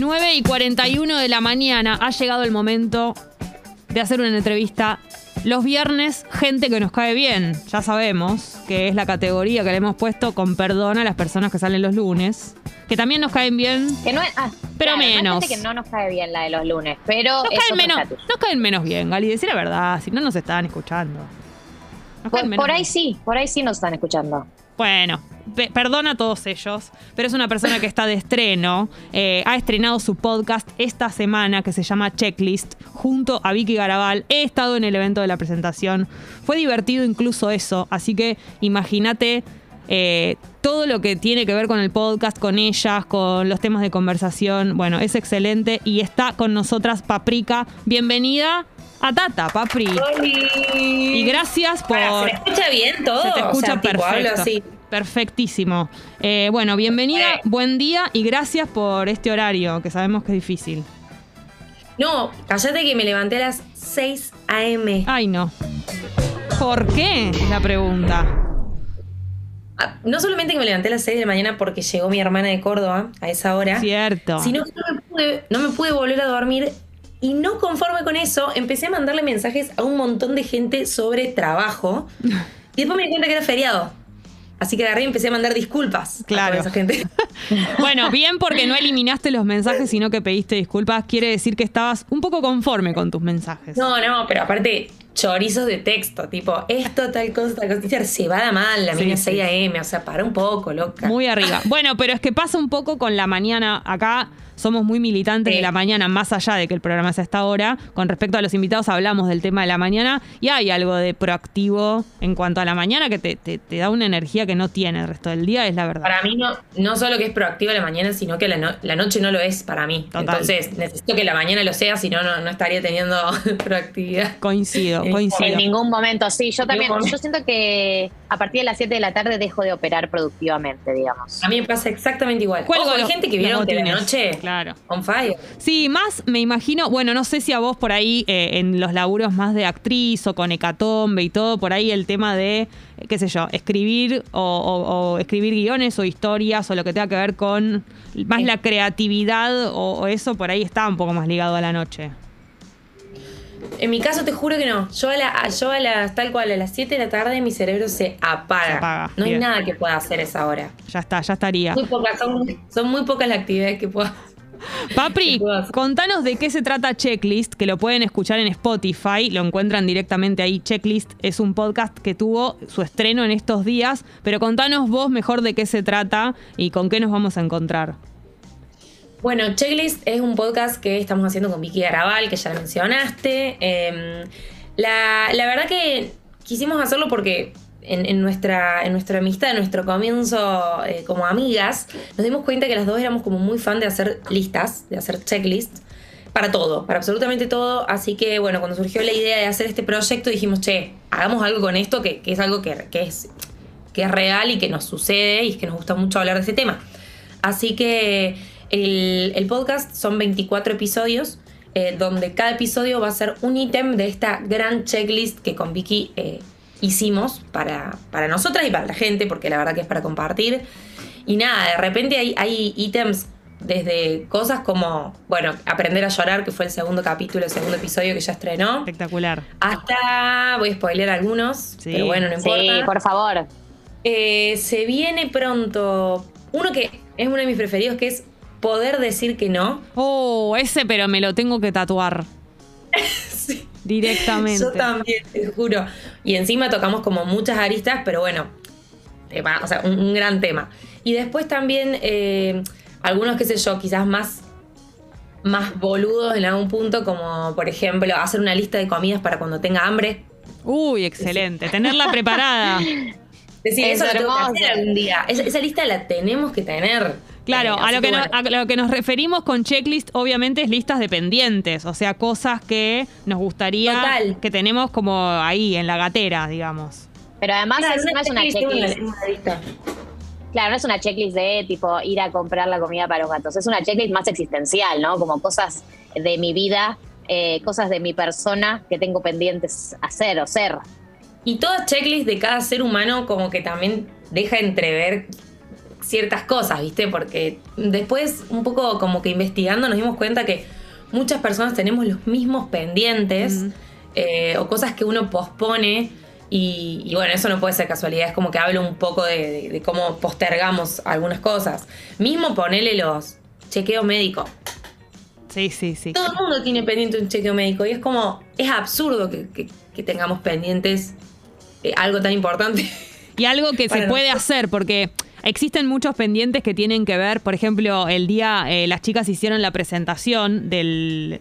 9 y 41 de la mañana ha llegado el momento de hacer una entrevista. Los viernes, gente que nos cae bien. Ya sabemos que es la categoría que le hemos puesto con perdón a las personas que salen los lunes. Que también nos caen bien. Que no, ah, Pero claro, menos. gente que no nos cae bien la de los lunes, pero Nos es caen, otro menos, estatus. nos caen menos bien, Gali. Decir la verdad, si no nos estaban escuchando. Nos caen Por, menos por ahí bien. sí, por ahí sí nos están escuchando. Bueno, pe- perdona a todos ellos, pero es una persona que está de estreno. eh, ha estrenado su podcast esta semana que se llama Checklist junto a Vicky Garabal. He estado en el evento de la presentación. Fue divertido incluso eso, así que imagínate eh, todo lo que tiene que ver con el podcast, con ellas, con los temas de conversación. Bueno, es excelente y está con nosotras Paprika. Bienvenida a Tata, Papri. Y gracias por... ¿Se escucha bien todo? Se te O escucha tipo, hablo perfecto. Perfectísimo. Eh, bueno, bienvenida, buen día y gracias por este horario, que sabemos que es difícil. No, cállate que me levanté a las 6 a.m. Ay, no. ¿Por qué? Es la pregunta. Ah, No solamente que me levanté a las 6 de la mañana porque llegó mi hermana de Córdoba a esa hora, Cierto. sino que no me, pude, no me pude volver a dormir y no conforme con eso, empecé a mandarle mensajes a un montón de gente sobre trabajo y después me di cuenta que era feriado. Así que agarré y empecé a mandar disculpas Claro. a esa gente. Bueno, bien porque no eliminaste los mensajes, sino que pediste disculpas. Quiere decir que estabas un poco conforme con tus mensajes. No, no, pero aparte, chorizos de texto, tipo, esto, tal cosa, tal cosa. Se va mal, la Sí, mina sí. 6 AM, o sea, para un poco, loca. Muy arriba. Bueno, pero es que pasa un poco con la mañana. Acá somos muy militantes Sí. de la mañana, más allá de que el programa sea a esta hora. Con respecto a los invitados, hablamos del tema de la mañana y hay algo de proactivo en cuanto a la mañana que te, te- te da una energía que no tiene el resto del día, es la verdad. Para mí no, no solo que es proactiva la mañana, sino que la, no- la noche no lo es para mí. Total. Entonces, necesito que la mañana lo sea, si no, no, no estaría teniendo proactividad. Coincido, coincido. En ningún momento, sí. Yo también, yo siento que a partir de las 7 de la tarde dejo de operar productivamente, digamos. A mí me pasa exactamente igual. Ojo, hay gente que vieron que la noche Claro. On fire. Sí, más me imagino, bueno, no sé si a vos por ahí eh, en los laburos más de actriz o con hecatombe y todo, por ahí el tema de, eh, qué sé yo, escribir o, o- o escribir guiones o historias o lo que tenga que ver con más Sí. la creatividad o, o eso, por ahí está un poco más ligado a la noche. En mi caso te juro que no. Yo a, la, a- yo a las tal cual a las 7 de la tarde mi cerebro se apaga. Se apaga, No hay nada que pueda hacer a esa hora. Ya está, ya estaría. Muy pocas, son, son muy pocas las actividades que puedo Papri, contanos de qué se trata Checklist, que lo pueden escuchar en Spotify, lo encuentran directamente ahí. Checklist es un podcast que tuvo su estreno en estos días, pero contanos vos mejor de qué se trata y con qué nos vamos a encontrar. Bueno, Checklist es un podcast que estamos haciendo con Vicky Garabal, que ya mencionaste. Eh, la, la verdad que quisimos hacerlo porque en, nuestra, en nuestra amistad, en nuestro comienzo eh, como amigas, nos dimos cuenta que las dos éramos como muy fan de hacer listas, de hacer checklist. Para todo, para absolutamente todo. Así que bueno, cuando surgió la idea de hacer este proyecto dijimos, che, hagamos algo con esto que, es algo que, que es, que es real y que nos sucede y que nos gusta mucho hablar de este tema. Así que el, el podcast son 24 episodios, eh, donde cada episodio va a ser un ítem de esta gran checklist que con Vicky eh, hicimos para, para nosotras y para la gente, porque la verdad que es para compartir. Y nada, de repente hay, hay ítems desde cosas como, bueno, aprender a llorar, que fue el segundo capítulo, el segundo episodio que ya estrenó, Espectacular. hasta, voy a spoiler algunos, Sí. pero bueno, no importa. Sí, por favor. Eh, se viene pronto uno que es uno de mis preferidos, que es poder decir que no. Oh, ese pero me lo tengo que tatuar Sí, directamente. Yo también, te juro. Y encima tocamos como muchas aristas, pero bueno, tema, o sea, un, un gran tema. Y después también eh, algunos, qué sé yo, quizás más, más boludos en algún punto, como por ejemplo hacer una lista de comidas para cuando tenga hambre. Uy, excelente. Tenerla preparada. Decir, Es eso lo tengo que hermoso. hacer algún día. Esa, esa lista la tenemos que tener. Claro, Eh, a lo, que nos, bueno. a lo que nos referimos con checklist, obviamente, es listas de pendientes, o sea, cosas que nos gustaría Total. que tenemos como ahí, en la gatera, digamos. Pero además Claro, es- no es una checklist, checklist. una- una lista. Claro, no es una checklist de tipo ir a comprar la comida para los gatos. Es una checklist más existencial, ¿no? Como cosas de mi vida, eh, cosas de mi persona que tengo pendientes hacer o ser. Y toda checklist de cada ser humano como que también deja entrever ciertas cosas, ¿viste? Porque después, un poco como que investigando, nos dimos cuenta que muchas personas tenemos los mismos pendientes eh, o cosas que uno pospone. Y, bueno, eso no puede ser casualidad, es como que hablo un poco de, cómo postergamos algunas cosas. Mismo ponele los chequeo médico. Sí, sí, sí. Todo el mundo tiene pendiente un chequeo médico y es como, es absurdo que, tengamos pendientes eh, algo tan importante. Y algo que se puede hacer, porque Existen muchos pendientes que tienen que ver, por ejemplo, el día eh, las chicas hicieron la presentación del,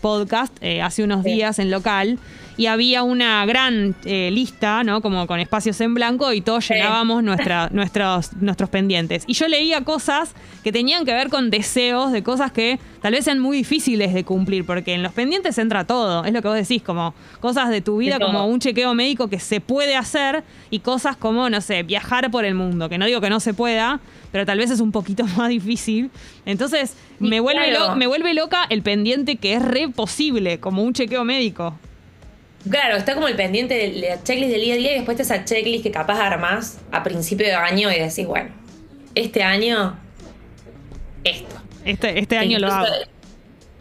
podcast eh, hace unos días en local y había una gran eh, lista, ¿no? Como con espacios en blanco y todos llenábamos nuestra, nuestros, nuestros pendientes. Y yo leía cosas que tenían que ver con deseos de cosas que tal vez sean muy difíciles de cumplir, porque en los pendientes entra todo, es lo que vos decís, como cosas de tu vida, como un chequeo médico que se puede hacer y cosas como, no sé, viajar por el mundo, que no digo que no se pueda, pero tal vez es un poquito más difícil. Entonces, me vuelve, me vuelve loca el pendiente que es re posible, como un chequeo médico. Claro, está como el pendiente de la checklist del día a día y después está esa checklist que capaz armás a principio de año y decís, bueno, este año, esto. Este, este año lo hago.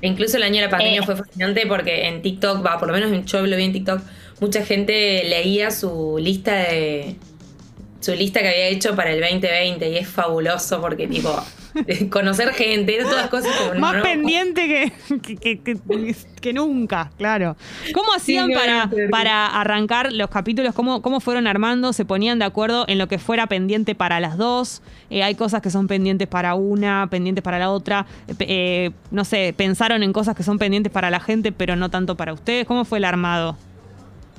Incluso el año de la pandemia eh. fue fascinante porque en TikTok, va, por lo menos yo lo vi en TikTok, mucha gente leía su lista de. su lista que había hecho para el 2020 y es fabuloso porque tipo conocer gente, todas cosas como Más pendiente que, que, nunca, claro. ¿Cómo hacían para, para arrancar los capítulos? ¿Cómo, ¿Cómo fueron armando? ¿Se ponían de acuerdo en lo que fuera pendiente para las dos? Eh, hay cosas que son pendientes para una, pendientes para la otra. Eh, eh, no sé, pensaron en cosas que son pendientes para la gente, pero no tanto para ustedes. ¿Cómo fue el armado?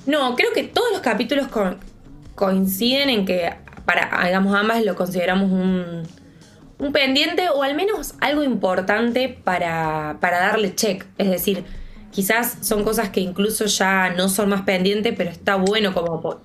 No, creo que todos los capítulos coinciden en que para, digamos, ambas lo consideramos un un pendiente o al menos algo importante para, darle check. Es decir, quizás son cosas que incluso ya no son más pendientes, pero está bueno como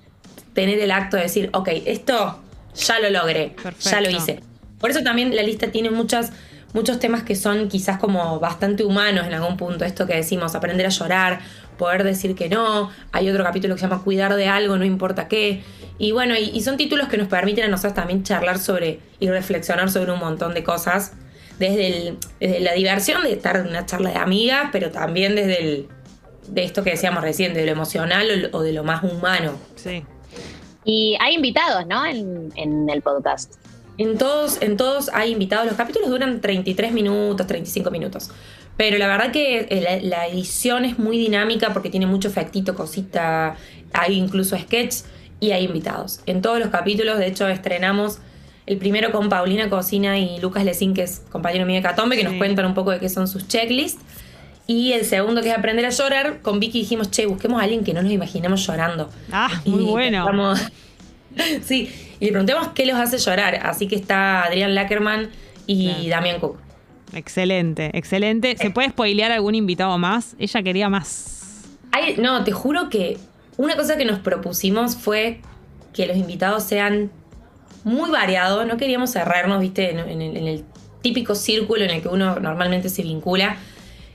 tener el acto de decir, ok, esto ya lo logré, ya lo hice. Por eso también la lista tiene muchas, muchos temas que son quizás como bastante humanos en algún punto. Esto que decimos, aprender a llorar, poder decir que no. Hay otro capítulo que se llama Cuidar de algo, no importa qué. Y bueno, y, son títulos que nos permiten a nosotros también charlar sobre y reflexionar sobre un montón de cosas. Desde, la diversión de estar en una charla de amigas, pero también desde el, de esto que decíamos recién, de lo emocional o, de lo más humano. Sí. Y hay invitados, ¿no? En, en, el podcast. En todos, en todos hay invitados. Los capítulos duran 33 minutos, 35 minutos. Pero la verdad que eh, la, edición es muy dinámica porque tiene mucho efectito, cosita, hay incluso sketches y hay invitados. En todos los capítulos, de hecho, estrenamos el primero con Paulina Cocina y Lucas Lecín, que es compañero mío de Catombe, que nos cuentan un poco de qué son sus checklists. Y el segundo, que es Aprender a llorar, con Vicky dijimos, che, busquemos a alguien que no nos imaginemos llorando. Ah, muy bueno. sí, y le preguntemos qué los hace llorar. Así que está Adrián Lackerman y Damián Cook. Excelente, excelente. ¿Se eh. puede spoilear algún invitado más? Ella quería más. no, te juro que una cosa que nos propusimos fue que los invitados sean muy variados. No queríamos cerrarnos, viste, en, el, típico círculo en el que uno normalmente se vincula.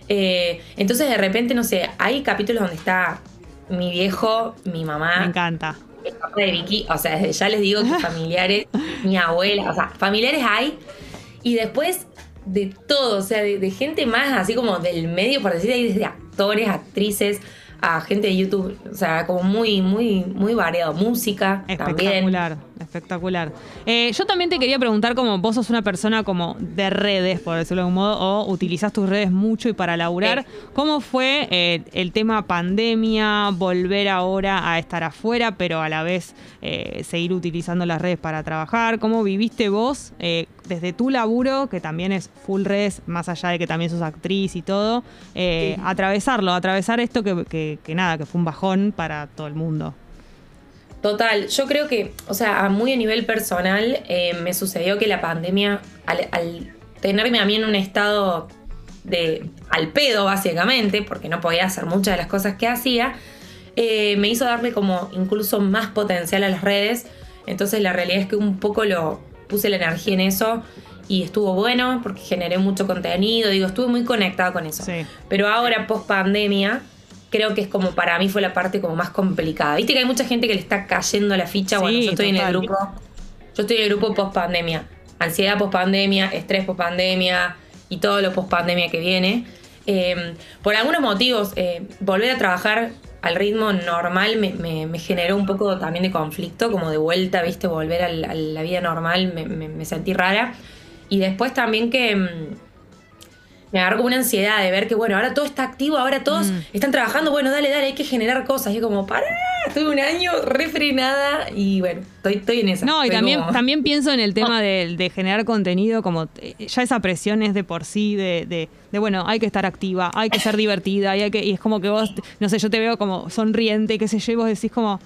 Eh, entonces, de repente, no sé, hay capítulos donde está mi viejo, mi mamá. Me encanta. El papá de Vicky, o sea, desde ya les digo que familiares, mi abuela, o sea, familiares hay. Y después de todo, o sea, de, gente más así como del medio, por decir ahí, desde actores, actrices, a gente de YouTube, o sea, como muy, muy, muy variado. Música espectacular, Espectacular, eh, yo también te quería preguntar como vos sos una persona como de redes, por decirlo de algún modo, o utilizas tus redes mucho y para laburar. ¿Cómo fue eh, el tema pandemia, volver ahora a estar afuera, pero a la vez eh, seguir utilizando las redes para trabajar? ¿Cómo viviste vos desde tu laburo, que también es full redes, más allá de que también sos actriz y todo, atravesarlo, atravesar esto que que, nada, que fue un bajón para todo el mundo. Total, yo creo que, o sea, muy a nivel personal, eh, me sucedió que la pandemia, al, tenerme a mí en un estado de al pedo, básicamente, porque no podía hacer muchas de las cosas que hacía, eh, me hizo darle como incluso más potencial a las redes. Entonces la realidad es que un poco lo puse la energía en eso y estuvo bueno porque generé mucho contenido, digo, estuve muy conectada con eso. Pero ahora, post pandemia, creo que es como para mí fue la parte como más complicada. Viste que hay mucha gente que le está cayendo la ficha. bueno, yo estoy en el grupo. Yo estoy en el grupo post pandemia. ansiedad post pandemia, estrés post pandemia y todo lo post pandemia que viene. Eh, por algunos motivos, eh, volver a trabajar al ritmo normal me, generó un poco también de conflicto, como de vuelta, viste, volver a la, vida normal, me, sentí rara. Y después también que mm, me agarró como una ansiedad de ver que, bueno, ahora todo está activo, ahora todos mm. están trabajando, bueno, dale, dale, hay que generar cosas. Y como, para, estuve un año refrenada y bueno, estoy, estoy en esa. No, y también, también pienso en el tema de, generar contenido, como eh, ya esa presión es de por sí, de, de, bueno, hay que estar activa, hay que ser divertida, y, hay que, y es como que vos, no sé, yo te veo como sonriente, qué sé yo, y vos decís como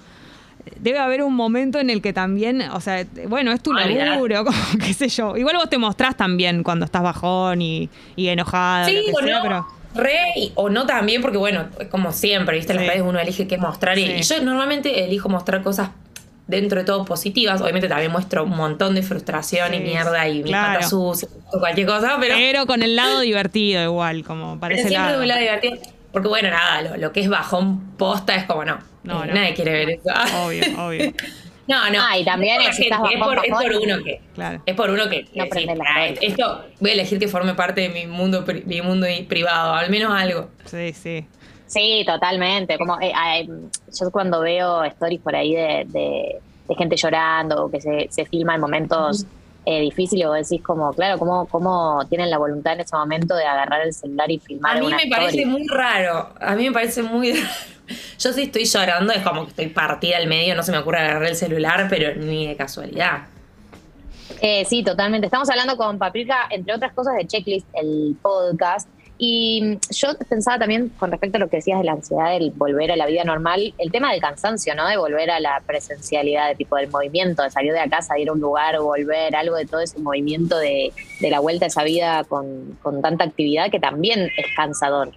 debe haber un momento en el que también, o sea, bueno, es tu laburo, como qué sé yo. Igual vos te mostrás también cuando estás bajón y, y enojada. Sí, o no, pero... Re o no también, porque bueno, como siempre, ¿viste? En las redes uno elige qué mostrar. Y, yo normalmente elijo mostrar cosas dentro de todo positivas. Obviamente también muestro un montón de frustración y mierda y mi pata sucia o cualquier cosa, pero. Pero con el lado divertido, igual, como parece. Pero siempre de un lado divertido. Porque bueno, nada, lo, que es bajón posta es como no. No, eh, Nadie quiere ver eso. Obvio, obvio. No, no. Ah, y también es, es, por, uno que. Claro. Es por uno que. No ah, esto voy a elegir que forme parte de mi mundo, mi mundo privado, al menos algo. Sí, sí. Sí, totalmente. Como eh, yo cuando veo stories por ahí de, de, gente llorando o que se, se filma en momentos eh, difíciles, o decís como, claro, cómo, cómo tienen la voluntad en ese momento de agarrar el celular y filmar. A mí me parece muy raro. A mí me parece muy Yo sí estoy llorando, es como que estoy partida al medio, no se me ocurre agarrar el celular, pero ni de casualidad. Eh, sí, totalmente. Estamos hablando con Paprika, entre otras cosas, de Checklist, el podcast. Y yo pensaba también con respecto a lo que decías de la ansiedad del volver a la vida normal, el tema del cansancio, ¿no? De volver a la presencialidad, de tipo del movimiento, de salir de la casa, ir a un lugar, volver, algo de todo ese movimiento de, de la vuelta a esa vida con, con tanta actividad que también es cansador.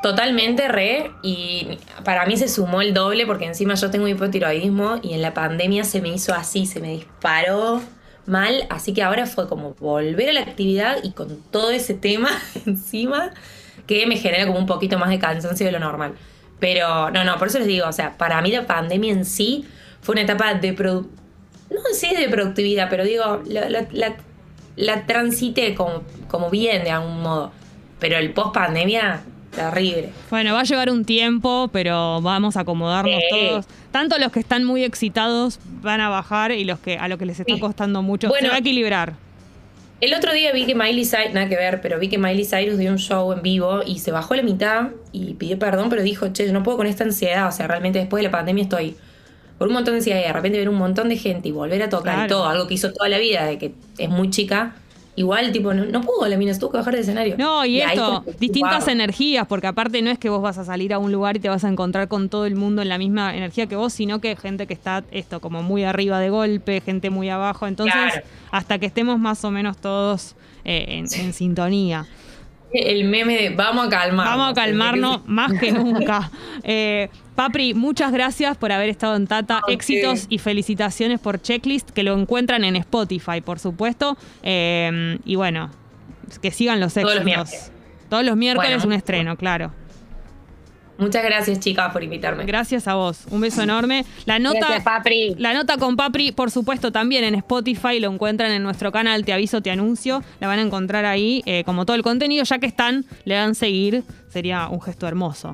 Totalmente re, y para mí se sumó el doble porque encima yo tengo hipotiroidismo y en la pandemia se me hizo así, se me disparó mal, así que ahora fue como volver a la actividad y con todo ese tema encima que me genera como un poquito más de cansancio de lo normal. Pero no, no, por eso les digo, o sea, para mí la pandemia en sí fue una etapa de no sé de productividad, pero digo, la, la, la, transité como, como bien de algún modo. Pero el post pandemia Terrible. Bueno, va a llevar un tiempo, pero vamos a acomodarnos todos. Tanto los que están muy excitados van a bajar y los que a lo que les está costando mucho se va a equilibrar. El otro día vi que Miley Cyrus, nada que ver, pero vi que Miley Cyrus dio un show en vivo y se bajó a la mitad y pidió perdón, pero dijo, che, yo no puedo con esta ansiedad, o sea, realmente después de la pandemia estoy por un montón de ansiedad y de repente ver un montón de gente y volver a tocar todo, algo que hizo toda la vida, de que es muy chica, igual, tipo, no, pudo la mina, tuvo que bajar de escenario. No, y, esto, distintas energías, porque aparte no es que vos vas a salir a un lugar y te vas a encontrar con todo el mundo en la misma energía que vos, sino que gente que está esto como muy arriba de golpe, gente muy abajo. Entonces, hasta que estemos más o menos todos eh, en sintonía el meme de vamos a calmarnos. Vamos a calmarnos más que nunca. Eh, Papri, muchas gracias por haber estado en Tata. Éxitos y felicitaciones por Checklist, que lo encuentran en Spotify, por supuesto. Eh, y bueno, que sigan los éxitos. Todos los miércoles. Todos los miércoles un estreno, claro. Muchas gracias, chicas, por invitarme. Gracias a vos. Un beso enorme. La nota, La nota con Papri, por supuesto, también en Spotify. Lo encuentran en nuestro canal Te Aviso, Te Anuncio. La van a encontrar ahí, eh, como todo el contenido. Ya que están, le dan seguir. Sería un gesto hermoso.